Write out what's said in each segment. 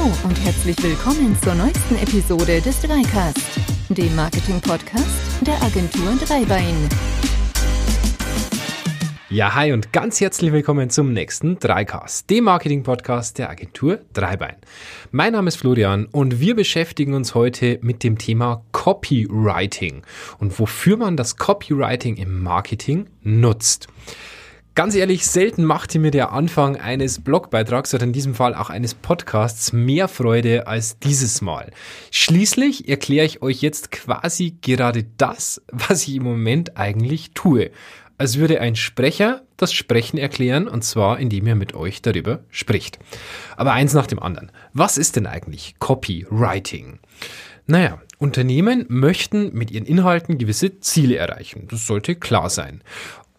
Hallo und herzlich willkommen zur neuesten Episode des Dreicast, dem Marketing-Podcast der Agentur Dreibein. Ja, hi und ganz herzlich willkommen zum nächsten Dreicast, dem Marketing-Podcast der Agentur Dreibein. Mein Name ist Florian und wir beschäftigen uns heute mit dem Thema Copywriting und wofür man das Copywriting im Marketing nutzt. Ganz ehrlich, selten machte mir der Anfang eines Blogbeitrags oder in diesem Fall auch eines Podcasts mehr Freude als dieses Mal. Schließlich erkläre ich euch jetzt quasi gerade das, was ich im Moment eigentlich tue. Als würde ein Sprecher das Sprechen erklären und zwar indem er mit euch darüber spricht. Aber eins nach dem anderen. Was ist denn eigentlich Copywriting? Naja, Unternehmen möchten mit ihren Inhalten gewisse Ziele erreichen. Das sollte klar sein.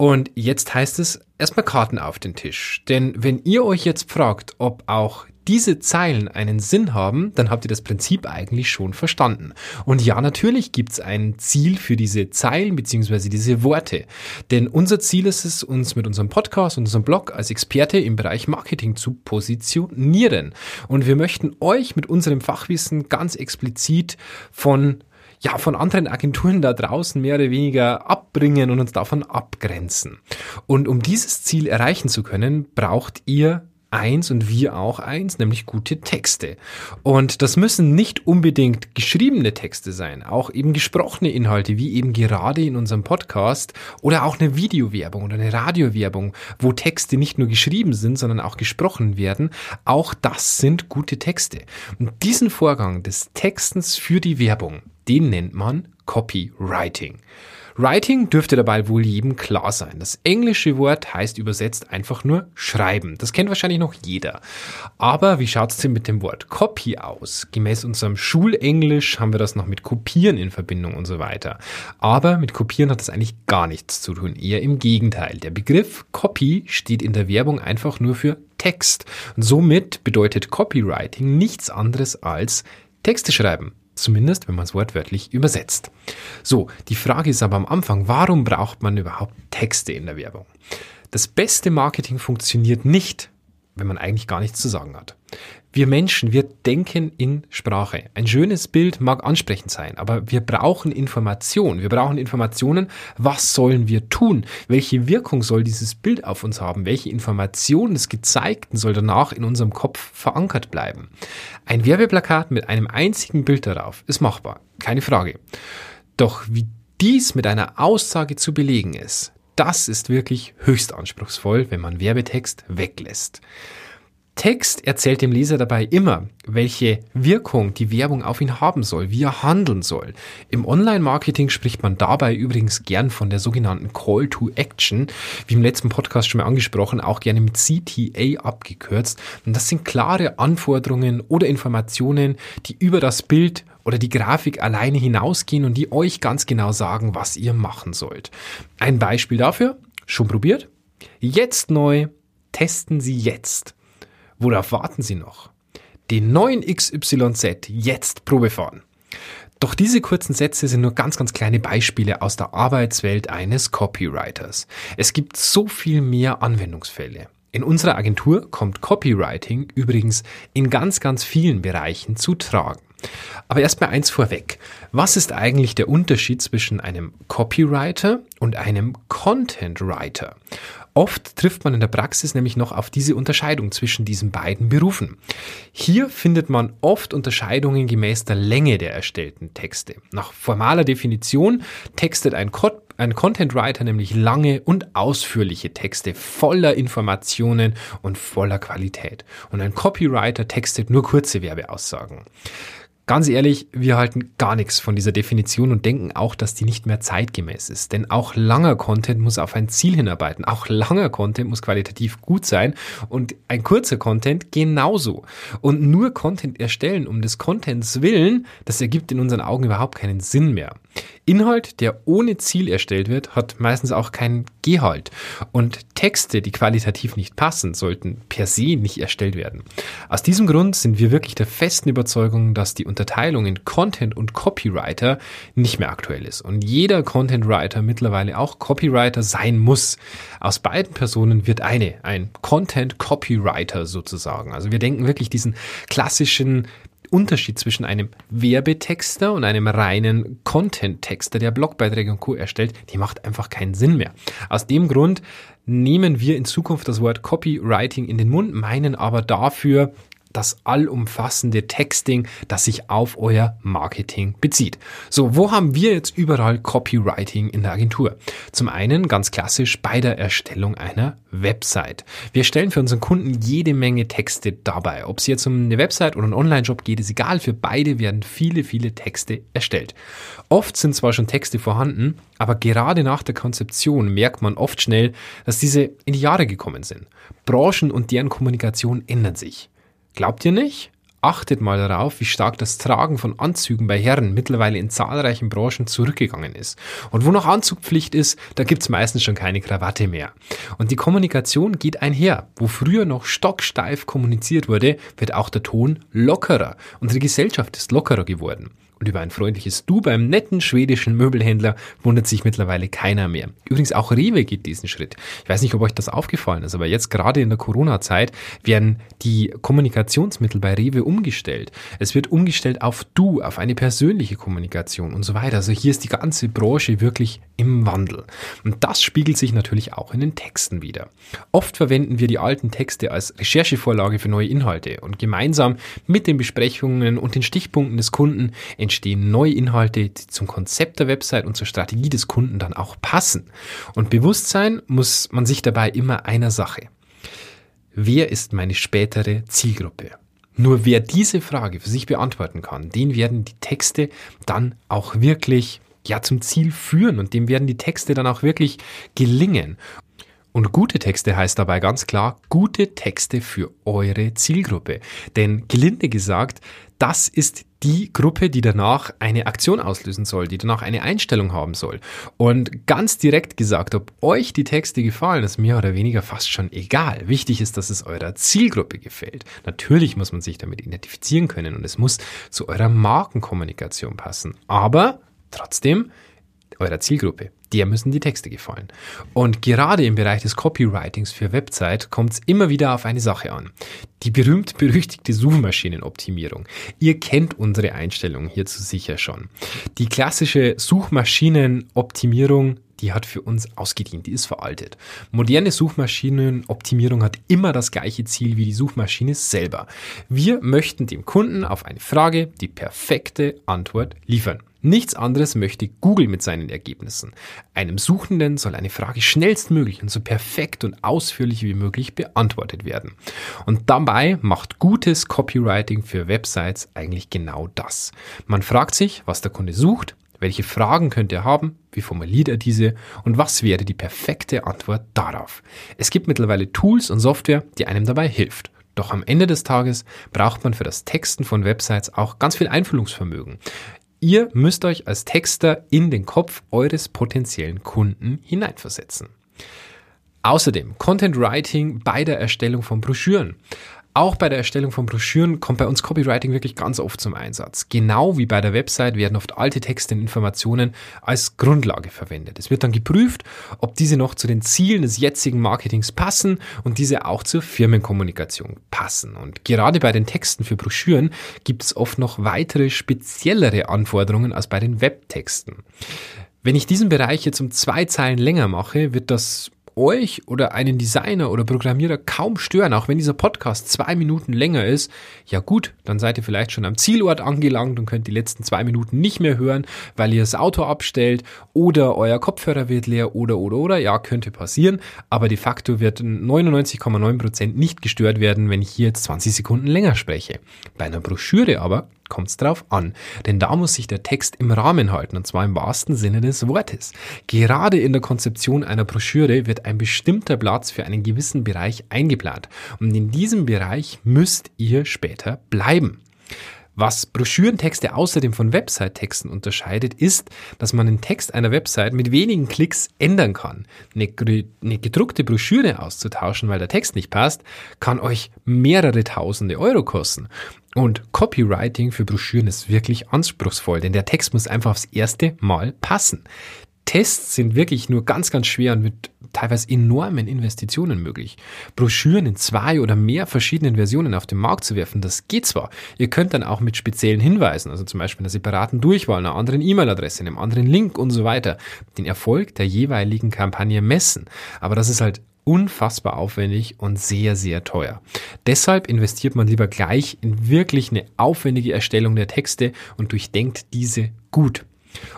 Und jetzt heißt es erstmal Karten auf den Tisch. Denn wenn ihr euch jetzt fragt, ob auch diese Zeilen einen Sinn haben, dann habt ihr das Prinzip eigentlich schon verstanden. Und ja, natürlich gibt's ein Ziel für diese Zeilen beziehungsweise diese Worte. Denn unser Ziel ist es, uns mit unserem Podcast und unserem Blog als Experte im Bereich Marketing zu positionieren. Und wir möchten euch mit unserem Fachwissen ganz explizit von ja, von anderen Agenturen da draußen mehr oder weniger abbringen und uns davon abgrenzen. Und um dieses Ziel erreichen zu können, braucht ihr eins und wir auch eins, nämlich gute Texte. Und das müssen nicht unbedingt geschriebene Texte sein, auch eben gesprochene Inhalte, wie eben gerade in unserem Podcast oder auch eine Videowerbung oder eine Radiowerbung, wo Texte nicht nur geschrieben sind, sondern auch gesprochen werden. Auch das sind gute Texte. Und diesen Vorgang des Textens für die Werbung, den nennt man Copywriting. Writing dürfte dabei wohl jedem klar sein. Das englische Wort heißt übersetzt einfach nur schreiben. Das kennt wahrscheinlich noch jeder. Aber wie schaut's denn mit dem Wort Copy aus? Gemäß unserem Schulenglisch haben wir das noch mit Kopieren in Verbindung und so weiter. Aber mit Kopieren hat das eigentlich gar nichts zu tun. Eher im Gegenteil. Der Begriff Copy steht in der Werbung einfach nur für Text. Und somit bedeutet Copywriting nichts anderes als Texte schreiben. Zumindest, wenn man es wortwörtlich übersetzt. So, die Frage ist aber am Anfang, warum braucht man überhaupt Texte in der Werbung? Das beste Marketing funktioniert nicht, wenn man eigentlich gar nichts zu sagen hat. Wir Menschen, wir denken in Sprache. Ein schönes Bild mag ansprechend sein, aber wir brauchen Information. Wir brauchen Informationen. Was sollen wir tun? Welche Wirkung soll dieses Bild auf uns haben? Welche Informationen des Gezeigten soll danach in unserem Kopf verankert bleiben? Ein Werbeplakat mit einem einzigen Bild darauf ist machbar. Keine Frage. Doch wie dies mit einer Aussage zu belegen ist, das ist wirklich höchst anspruchsvoll, wenn man Werbetext weglässt. Text erzählt dem Leser dabei immer, welche Wirkung die Werbung auf ihn haben soll, wie er handeln soll. Im Online-Marketing spricht man dabei übrigens gern von der sogenannten Call to Action, wie im letzten Podcast schon mal angesprochen, auch gerne mit CTA abgekürzt. Und das sind klare Anforderungen oder Informationen, die über das Bild oder die Grafik alleine hinausgehen und die euch ganz genau sagen, was ihr machen sollt. Ein Beispiel dafür, schon probiert? Jetzt neu, testen Sie jetzt. Worauf warten Sie noch? Den neuen XYZ jetzt Probe fahren. Doch diese kurzen Sätze sind nur ganz, ganz kleine Beispiele aus der Arbeitswelt eines Copywriters. Es gibt so viel mehr Anwendungsfälle. In unserer Agentur kommt Copywriting übrigens in ganz, ganz vielen Bereichen zu tragen. Aber erstmal eins vorweg. Was ist eigentlich der Unterschied zwischen einem Copywriter und einem Content Writer? Oft trifft man in der Praxis nämlich noch auf diese Unterscheidung zwischen diesen beiden Berufen. Hier findet man oft Unterscheidungen gemäß der Länge der erstellten Texte. Nach formaler Definition textet ein, Co ein Content Writer nämlich lange und ausführliche Texte voller Informationen und voller Qualität. Und ein Copywriter textet nur kurze Werbeaussagen. Ganz ehrlich, wir halten gar nichts von dieser Definition und denken auch, dass die nicht mehr zeitgemäß ist. Denn auch langer Content muss auf ein Ziel hinarbeiten. Auch langer Content muss qualitativ gut sein und ein kurzer Content genauso. Und nur Content erstellen um des Contents willen, das ergibt in unseren Augen überhaupt keinen Sinn mehr. Inhalt, der ohne Ziel erstellt wird, hat meistens auch keinen Gehalt. Und Texte, die qualitativ nicht passen, sollten per se nicht erstellt werden. Aus diesem Grund sind wir wirklich der festen Überzeugung, dass die Unterteilung in Content und Copywriter nicht mehr aktuell ist und jeder Content Writer mittlerweile auch Copywriter sein muss. Aus beiden Personen wird eine, ein Content Copywriter sozusagen. Also wir denken wirklich diesen klassischen Unterschied zwischen einem Werbetexter und einem reinen Content-Texter, der Blogbeiträge und Co. erstellt, die macht einfach keinen Sinn mehr. Aus dem Grund nehmen wir in Zukunft das Wort Copywriting in den Mund, meinen aber dafür das allumfassende Texting, das sich auf euer Marketing bezieht. So, wo haben wir jetzt überall Copywriting in der Agentur? Zum einen ganz klassisch bei der Erstellung einer Website. Wir stellen für unseren Kunden jede Menge Texte dabei. Ob es jetzt um eine Website oder einen Online-Shop geht, ist egal. Für beide werden viele, viele Texte erstellt. Oft sind zwar schon Texte vorhanden, aber gerade nach der Konzeption merkt man oft schnell, dass diese in die Jahre gekommen sind. Branchen und deren Kommunikation ändern sich. Glaubt ihr nicht? Achtet mal darauf, wie stark das Tragen von Anzügen bei Herren mittlerweile in zahlreichen Branchen zurückgegangen ist. Und wo noch Anzugpflicht ist, da gibt's meistens schon keine Krawatte mehr. Und die Kommunikation geht einher. Wo früher noch stocksteif kommuniziert wurde, wird auch der Ton lockerer. Unsere Gesellschaft ist lockerer geworden. Und über ein freundliches Du beim netten schwedischen Möbelhändler wundert sich mittlerweile keiner mehr. Übrigens auch Rewe geht diesen Schritt. Ich weiß nicht, ob euch das aufgefallen ist, aber jetzt gerade in der Corona-Zeit werden die Kommunikationsmittel bei Rewe umgestellt. Es wird umgestellt auf Du, auf eine persönliche Kommunikation und so weiter. Also hier ist die ganze Branche wirklich im Wandel. Und das spiegelt sich natürlich auch in den Texten wieder. Oft verwenden wir die alten Texte als Recherchevorlage für neue Inhalte und gemeinsam mit den Besprechungen und den Stichpunkten des Kunden entstehen neue Inhalte, die zum Konzept der Website und zur Strategie des Kunden dann auch passen. Und bewusst sein muss man sich dabei immer einer Sache. Wer ist meine spätere Zielgruppe? Nur wer diese Frage für sich beantworten kann, den werden die Texte dann auch wirklich ja zum Ziel führen und dem werden die Texte dann auch wirklich gelingen. Und gute Texte heißt dabei ganz klar gute Texte für eure Zielgruppe. Denn gelinde gesagt, das ist die Gruppe, die danach eine Aktion auslösen soll, die danach eine Einstellung haben soll. Und ganz direkt gesagt, ob euch die Texte gefallen, ist mehr oder weniger fast schon egal. Wichtig ist, dass es eurer Zielgruppe gefällt. Natürlich muss man sich damit identifizieren können und es muss zu eurer Markenkommunikation passen. Aber trotzdem eurer Zielgruppe der müssen die Texte gefallen. Und gerade im Bereich des Copywritings für Website kommt es immer wieder auf eine Sache an. Die berühmt-berüchtigte Suchmaschinenoptimierung. Ihr kennt unsere Einstellungen hierzu sicher schon. Die klassische Suchmaschinenoptimierung die hat für uns ausgedient, die ist veraltet. Moderne Suchmaschinenoptimierung hat immer das gleiche Ziel wie die Suchmaschine selber. Wir möchten dem Kunden auf eine Frage die perfekte Antwort liefern. Nichts anderes möchte Google mit seinen Ergebnissen. Einem Suchenden soll eine Frage schnellstmöglich und so perfekt und ausführlich wie möglich beantwortet werden. Und dabei macht gutes Copywriting für Websites eigentlich genau das. Man fragt sich, was der Kunde sucht, welche Fragen könnte er haben, wie formuliert er diese und was wäre die perfekte Antwort darauf. Es gibt mittlerweile Tools und Software, die einem dabei hilft. Doch am Ende des Tages braucht man für das Texten von Websites auch ganz viel Einfühlungsvermögen. Ihr müsst euch als Texter in den Kopf eures potenziellen Kunden hineinversetzen. Außerdem Content Writing bei der Erstellung von Broschüren. Auch bei der Erstellung von Broschüren kommt bei uns Copywriting wirklich ganz oft zum Einsatz. Genau wie bei der Website werden oft alte Texte und Informationen als Grundlage verwendet. Es wird dann geprüft, ob diese noch zu den Zielen des jetzigen Marketings passen und diese auch zur Firmenkommunikation passen. Und gerade bei den Texten für Broschüren gibt es oft noch weitere speziellere Anforderungen als bei den Webtexten. Wenn ich diesen Bereich jetzt um zwei Zeilen länger mache, wird das euch oder einen Designer oder Programmierer kaum stören, auch wenn dieser Podcast zwei Minuten länger ist, ja gut, dann seid ihr vielleicht schon am Zielort angelangt und könnt die letzten zwei Minuten nicht mehr hören, weil ihr das Auto abstellt oder euer Kopfhörer wird leer oder oder oder, ja, könnte passieren, aber de facto wird 99,9% nicht gestört werden, wenn ich hier jetzt 20 Sekunden länger spreche. Bei einer Broschüre aber kommt es drauf an. Denn da muss sich der Text im Rahmen halten, und zwar im wahrsten Sinne des Wortes. Gerade in der Konzeption einer Broschüre wird ein bestimmter Platz für einen gewissen Bereich eingeplant. Und in diesem Bereich müsst ihr später bleiben. Was Broschürentexte außerdem von Website-Texten unterscheidet, ist, dass man den Text einer Website mit wenigen Klicks ändern kann. Eine, eine, gedruckte Broschüre auszutauschen, weil der Text nicht passt, kann euch mehrere tausende Euro kosten. Und Copywriting für Broschüren ist wirklich anspruchsvoll, denn der Text muss einfach aufs erste Mal passen. Tests sind wirklich nur ganz, ganz schwer und mit teilweise enormen Investitionen möglich. Broschüren in zwei oder mehr verschiedenen Versionen auf den Markt zu werfen, das geht zwar. Ihr könnt dann auch mit speziellen Hinweisen, also zum Beispiel einer separaten Durchwahl, einer anderen E-Mail-Adresse, einem anderen Link und so weiter, den Erfolg der jeweiligen Kampagne messen. Aber das ist halt unfassbar aufwendig und sehr, sehr teuer. Deshalb investiert man lieber gleich in wirklich eine aufwendige Erstellung der Texte und durchdenkt diese gut.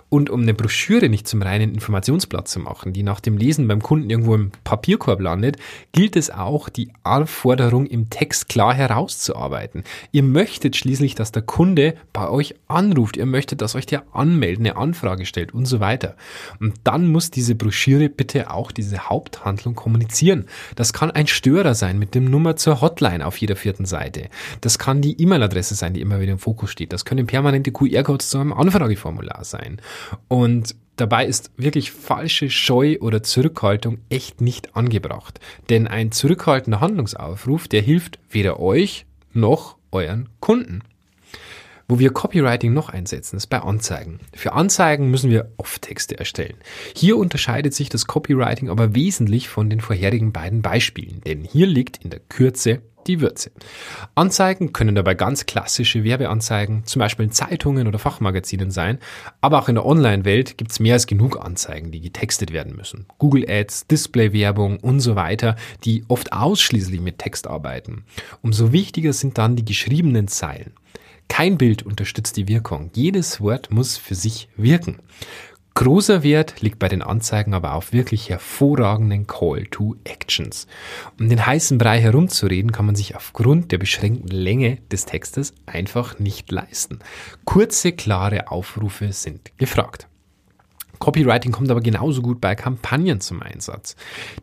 Und um eine Broschüre nicht zum reinen Informationsblatt zu machen, die nach dem Lesen beim Kunden irgendwo im Papierkorb landet, gilt es auch, die Anforderung im Text klar herauszuarbeiten. Ihr möchtet schließlich, dass der Kunde bei euch anruft, ihr möchtet, dass euch der anmeldet, eine Anfrage stellt und so weiter. Und dann muss diese Broschüre bitte auch diese Haupthandlung kommunizieren. Das kann ein Störer sein mit dem Nummer zur Hotline auf jeder vierten Seite. Das kann die E-Mail-Adresse sein, die immer wieder im Fokus steht. Das können permanente QR-Codes zu einem Anfrageformular sein sein. Und dabei ist wirklich falsche Scheu oder Zurückhaltung echt nicht angebracht. Denn ein zurückhaltender Handlungsaufruf, der hilft weder euch noch euren Kunden. Wo wir Copywriting noch einsetzen, ist bei Anzeigen. Für Anzeigen müssen wir oft Texte erstellen. Hier unterscheidet sich das Copywriting aber wesentlich von den vorherigen beiden Beispielen, denn hier liegt in der Kürze die Würze. Anzeigen können dabei ganz klassische Werbeanzeigen, zum Beispiel in Zeitungen oder Fachmagazinen sein, aber auch in der Online-Welt gibt es mehr als genug Anzeigen, die getextet werden müssen. Google Ads, Display-Werbung und so weiter, die oft ausschließlich mit Text arbeiten. Umso wichtiger sind dann die geschriebenen Zeilen. Kein Bild unterstützt die Wirkung. Jedes Wort muss für sich wirken. Großer Wert liegt bei den Anzeigen aber auf wirklich hervorragenden Call to Actions. Um den heißen Brei herumzureden, kann man sich aufgrund der beschränkten Länge des Textes einfach nicht leisten. Kurze, klare Aufrufe sind gefragt. Copywriting kommt aber genauso gut bei Kampagnen zum Einsatz.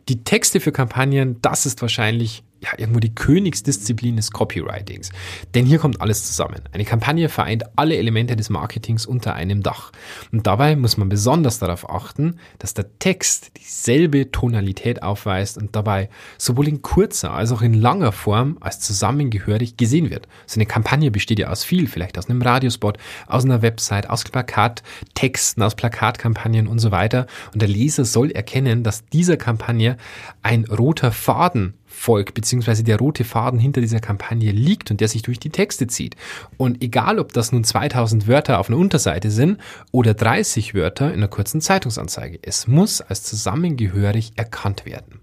Die Texte für Kampagnen, das ist wahrscheinlich ja, irgendwo die Königsdisziplin des Copywritings. Denn hier kommt alles zusammen. Eine Kampagne vereint alle Elemente des Marketings unter einem Dach. Und dabei muss man besonders darauf achten, dass der Text dieselbe Tonalität aufweist und dabei sowohl in kurzer als auch in langer Form als zusammengehörig gesehen wird. So eine Kampagne besteht ja aus viel, vielleicht aus einem Radiospot, aus einer Website, aus Plakattexten, aus Plakatkampagnen und so weiter. Und der Leser soll erkennen, dass dieser Kampagne ein roter Faden folgt, beziehungsweise der rote Faden hinter dieser Kampagne liegt und der sich durch die Texte zieht. Und egal, ob das nun 2000 Wörter auf einer Unterseite sind oder 30 Wörter in einer kurzen Zeitungsanzeige, es muss als zusammengehörig erkannt werden.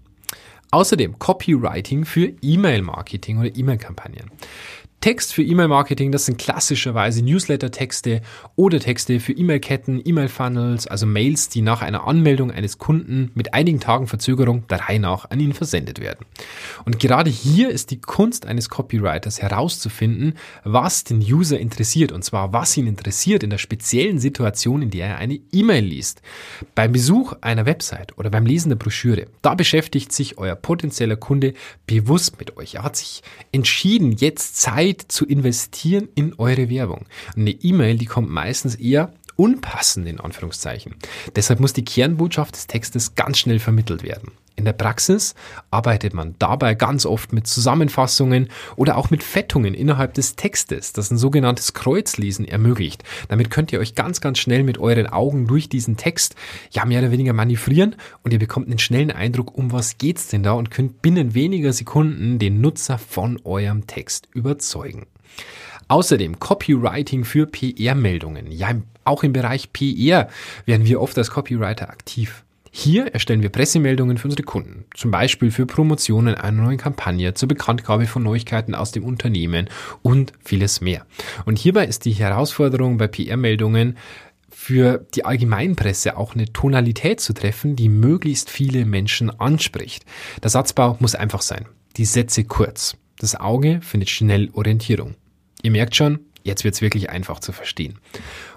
Außerdem Copywriting für E-Mail-Marketing oder E-Mail-Kampagnen. Text für E-Mail-Marketing, das sind klassischerweise Newsletter-Texte oder Texte für E-Mail-Ketten, E-Mail-Funnels, also Mails, die nach einer Anmeldung eines Kunden mit einigen Tagen Verzögerung der Reihe nach an ihn versendet werden. Und gerade hier ist die Kunst eines Copywriters herauszufinden, was den User interessiert und zwar was ihn interessiert in der speziellen Situation, in der er eine E-Mail liest. Beim Besuch einer Website oder beim Lesen der Broschüre, da beschäftigt sich euer potenzieller Kunde bewusst mit euch. Er hat sich entschieden, jetzt Zeit Zeit zu investieren in eure Werbung. Eine E-Mail, die kommt meistens eher unpassend in Anführungszeichen. Deshalb muss die Kernbotschaft des Textes ganz schnell vermittelt werden. In der Praxis arbeitet man dabei ganz oft mit Zusammenfassungen oder auch mit Fettungen innerhalb des Textes, das ein sogenanntes Kreuzlesen ermöglicht. Damit könnt ihr euch ganz, ganz schnell mit euren Augen durch diesen Text ja mehr oder weniger manövrieren und ihr bekommt einen schnellen Eindruck, um was geht's denn da und könnt binnen weniger Sekunden den Nutzer von eurem Text überzeugen. Außerdem Copywriting für PR-Meldungen. Ja, auch im Bereich PR werden wir oft als Copywriter aktiv. Hier erstellen wir Pressemeldungen für unsere Kunden, zum Beispiel für Promotionen einer neuen Kampagne, zur Bekanntgabe von Neuigkeiten aus dem Unternehmen und vieles mehr. Und hierbei ist die Herausforderung bei PR-Meldungen, für die Allgemeinpresse auch eine Tonalität zu treffen, die möglichst viele Menschen anspricht. Der Satzbau muss einfach sein. Die Sätze kurz. Das Auge findet schnell Orientierung. Ihr merkt schon, jetzt wird es wirklich einfach zu verstehen.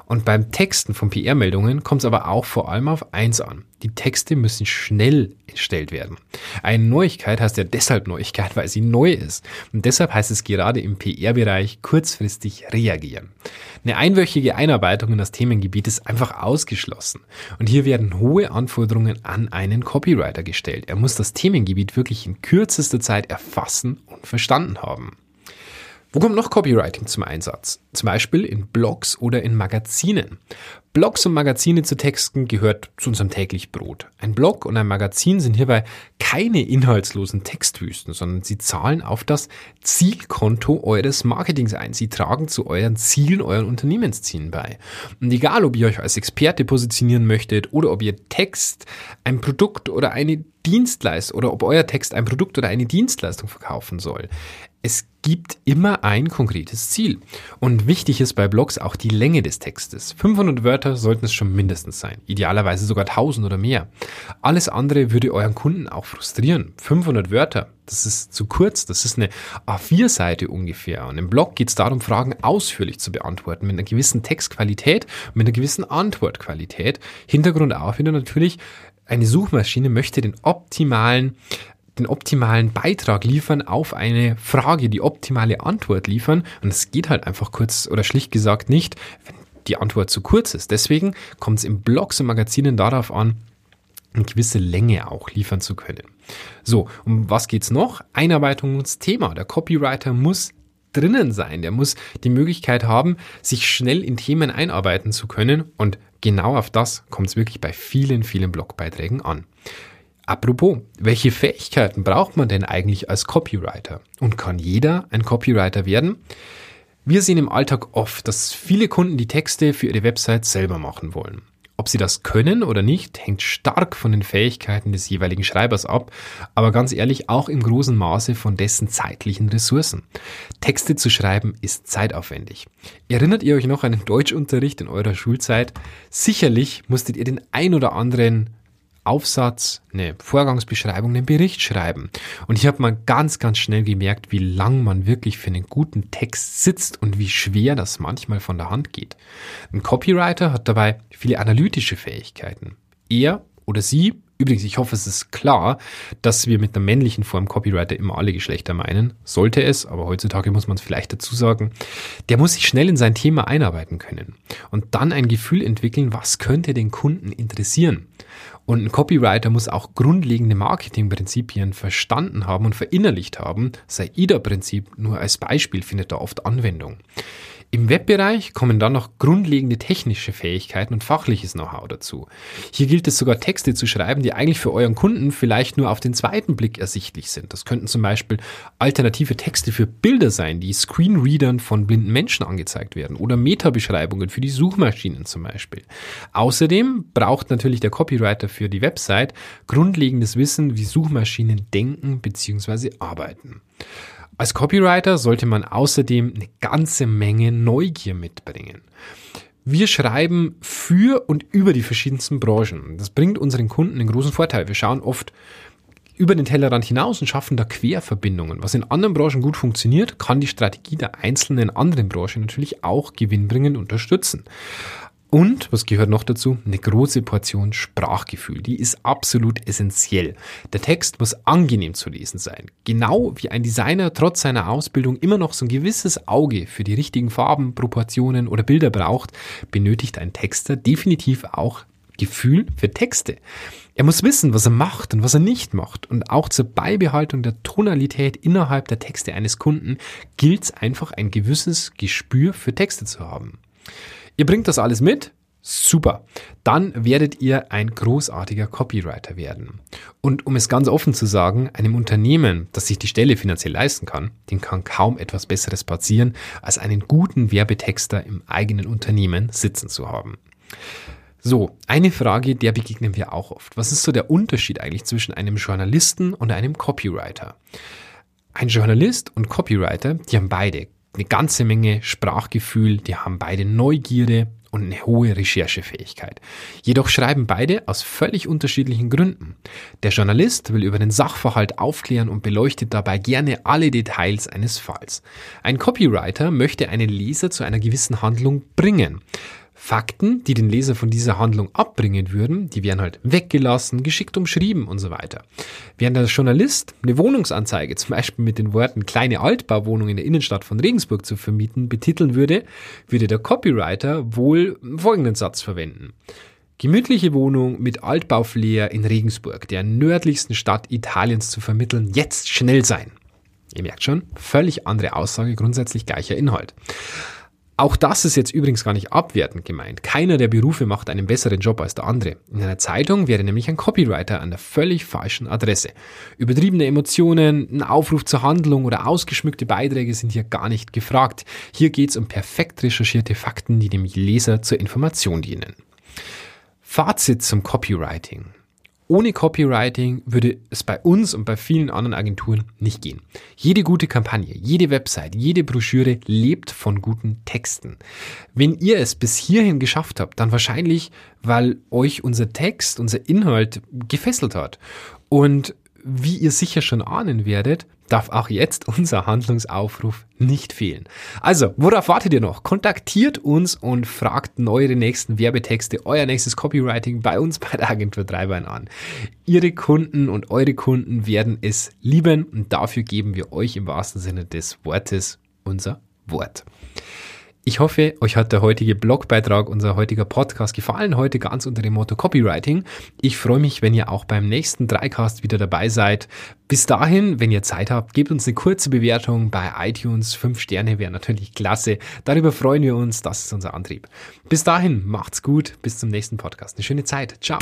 Und beim Texten von PR-Meldungen kommt es aber auch vor allem auf eins an. Die Texte müssen schnell erstellt werden. Eine Neuigkeit heißt ja deshalb Neuigkeit, weil sie neu ist. Und deshalb heißt es gerade im PR-Bereich kurzfristig reagieren. Eine einwöchige Einarbeitung in das Themengebiet ist einfach ausgeschlossen. Und hier werden hohe Anforderungen an einen Copywriter gestellt. Er muss das Themengebiet wirklich in kürzester Zeit erfassen und verstanden haben. Wo kommt noch Copywriting zum Einsatz? Zum Beispiel in Blogs oder in Magazinen. Blogs und Magazine zu texten gehört zu unserem täglich Brot. Ein Blog und ein Magazin sind hierbei keine inhaltslosen Textwüsten, sondern sie zahlen auf das Zielkonto eures Marketings ein. Sie tragen zu euren Zielen, euren Unternehmenszielen bei. Und egal, ob ihr euch als Experte positionieren möchtet oder ob ihr Text, ein Produkt oder eine Dienstleistung oder ob euer Text ein Produkt oder eine Dienstleistung verkaufen soll. Es gibt immer ein konkretes Ziel. Und wichtig ist bei Blogs auch die Länge des Textes. 500 Wörter sollten es schon mindestens sein. Idealerweise sogar 1000 oder mehr. Alles andere würde euren Kunden auch frustrieren. 500 Wörter, das ist zu kurz. Das ist eine A4-Seite ungefähr. Und im Blog geht es darum, Fragen ausführlich zu beantworten. Mit einer gewissen Textqualität, mit einer gewissen Antwortqualität. Hintergrund auch wieder natürlich, eine Suchmaschine möchte den optimalen den optimalen Beitrag liefern auf eine Frage, die optimale Antwort liefern. Und es geht halt einfach kurz oder schlicht gesagt nicht, wenn die Antwort zu kurz ist. Deswegen kommt es im Blogs und Magazinen darauf an, eine gewisse Länge auch liefern zu können. So, um was geht's noch? Einarbeitungsthema. Der Copywriter muss drinnen sein. Der muss die Möglichkeit haben, sich schnell in Themen einarbeiten zu können. Und genau auf das kommt es wirklich bei vielen, vielen Blogbeiträgen an. Apropos, welche Fähigkeiten braucht man denn eigentlich als Copywriter? Und kann jeder ein Copywriter werden? Wir sehen im Alltag oft, dass viele Kunden die Texte für ihre Website selber machen wollen. Ob sie das können oder nicht, hängt stark von den Fähigkeiten des jeweiligen Schreibers ab, aber ganz ehrlich auch im großen Maße von dessen zeitlichen Ressourcen. Texte zu schreiben ist zeitaufwendig. Erinnert ihr euch noch an den Deutschunterricht in eurer Schulzeit? Sicherlich musstet ihr den ein oder anderen Aufsatz, eine Vorgangsbeschreibung, einen Bericht schreiben. Und ich habe mal ganz, ganz schnell gemerkt, wie lang man wirklich für einen guten Text sitzt und wie schwer das manchmal von der Hand geht. Ein Copywriter hat dabei viele analytische Fähigkeiten. Er oder sie Übrigens, ich hoffe, es ist klar, dass wir mit der männlichen Form Copywriter immer alle Geschlechter meinen. Sollte es, aber heutzutage muss man es vielleicht dazu sagen. Der muss sich schnell in sein Thema einarbeiten können und dann ein Gefühl entwickeln, was könnte den Kunden interessieren. Und ein Copywriter muss auch grundlegende Marketingprinzipien verstanden haben und verinnerlicht haben. Sei IDA-Prinzip nur als Beispiel findet da oft Anwendung. Im Webbereich kommen dann noch grundlegende technische Fähigkeiten und fachliches Know-how dazu. Hier gilt es sogar Texte zu schreiben, die eigentlich für euren Kunden vielleicht nur auf den zweiten Blick ersichtlich sind. Das könnten zum Beispiel alternative Texte für Bilder sein, die Screenreadern von blinden Menschen angezeigt werden oder Metabeschreibungen für die Suchmaschinen zum Beispiel. Außerdem braucht natürlich der Copywriter für die Website grundlegendes Wissen, wie Suchmaschinen denken bzw. arbeiten. Als Copywriter sollte man außerdem eine ganze Menge Neugier mitbringen. Wir schreiben für und über die verschiedensten Branchen. Das bringt unseren Kunden einen großen Vorteil. Wir schauen oft über den Tellerrand hinaus und schaffen da Querverbindungen. Was in anderen Branchen gut funktioniert, kann die Strategie der einzelnen anderen Branchen natürlich auch gewinnbringend unterstützen. Und, was gehört noch dazu? Eine große Portion Sprachgefühl. Die ist absolut essentiell. Der Text muss angenehm zu lesen sein. Genau wie ein Designer trotz seiner Ausbildung immer noch so ein gewisses Auge für die richtigen Farben, Proportionen oder Bilder braucht, benötigt ein Texter definitiv auch Gefühl für Texte. Er muss wissen, was er macht und was er nicht macht. Und auch zur Beibehaltung der Tonalität innerhalb der Texte eines Kunden gilt es einfach ein gewisses Gespür für Texte zu haben. Ihr bringt das alles mit? Super. Dann werdet ihr ein großartiger Copywriter werden. Und um es ganz offen zu sagen, einem Unternehmen, das sich die Stelle finanziell leisten kann, dem kann kaum etwas Besseres passieren, als einen guten Werbetexter im eigenen Unternehmen sitzen zu haben. So, eine Frage, der begegnen wir auch oft. Was ist so der Unterschied eigentlich zwischen einem Journalisten und einem Copywriter? Ein Journalist und Copywriter, die haben beide eine ganze Menge Sprachgefühl, die haben beide Neugierde und eine hohe Recherchefähigkeit. Jedoch schreiben beide aus völlig unterschiedlichen Gründen. Der Journalist will über den Sachverhalt aufklären und beleuchtet dabei gerne alle Details eines Falls. Ein Copywriter möchte einen Leser zu einer gewissen Handlung bringen. Fakten, die den Leser von dieser Handlung abbringen würden, die werden halt weggelassen, geschickt umschrieben und so weiter. Während der Journalist eine Wohnungsanzeige zum Beispiel mit den Worten kleine Altbauwohnung in der Innenstadt von Regensburg zu vermieten betiteln würde, würde der Copywriter wohl folgenden Satz verwenden. Gemütliche Wohnung mit Altbauflair in Regensburg, der nördlichsten Stadt Italiens zu vermitteln, jetzt schnell sein. Ihr merkt schon, völlig andere Aussage, grundsätzlich gleicher Inhalt. Auch das ist jetzt übrigens gar nicht abwertend gemeint. Keiner der Berufe macht einen besseren Job als der andere. In einer Zeitung wäre nämlich ein Copywriter an der völlig falschen Adresse. Übertriebene Emotionen, ein Aufruf zur Handlung oder ausgeschmückte Beiträge sind hier gar nicht gefragt. Hier geht es um perfekt recherchierte Fakten, die dem Leser zur Information dienen. Fazit zum Copywriting. Ohne Copywriting würde es bei uns und bei vielen anderen Agenturen nicht gehen. Jede gute Kampagne, jede Website, jede Broschüre lebt von guten Texten. Wenn ihr es bis hierhin geschafft habt, dann wahrscheinlich, weil euch unser Text, unser Inhalt gefesselt hat. Und wie ihr sicher schon ahnen werdet, darf auch jetzt unser Handlungsaufruf nicht fehlen. Also, worauf wartet ihr noch? Kontaktiert uns und fragt eure nächsten Werbetexte, euer nächstes Copywriting bei uns bei der Agentur Dreibein an. Ihre Kunden und eure Kunden werden es lieben und dafür geben wir euch im wahrsten Sinne des Wortes unser Wort. Ich hoffe, euch hat der heutige Blogbeitrag, unser heutiger Podcast gefallen, heute ganz unter dem Motto Copywriting. Ich freue mich, wenn ihr auch beim nächsten Dreicast wieder dabei seid. Bis dahin, wenn ihr Zeit habt, gebt uns eine kurze Bewertung bei iTunes. Fünf Sterne wäre natürlich klasse. Darüber freuen wir uns. Das ist unser Antrieb. Bis dahin, macht's gut. Bis zum nächsten Podcast. Eine schöne Zeit. Ciao.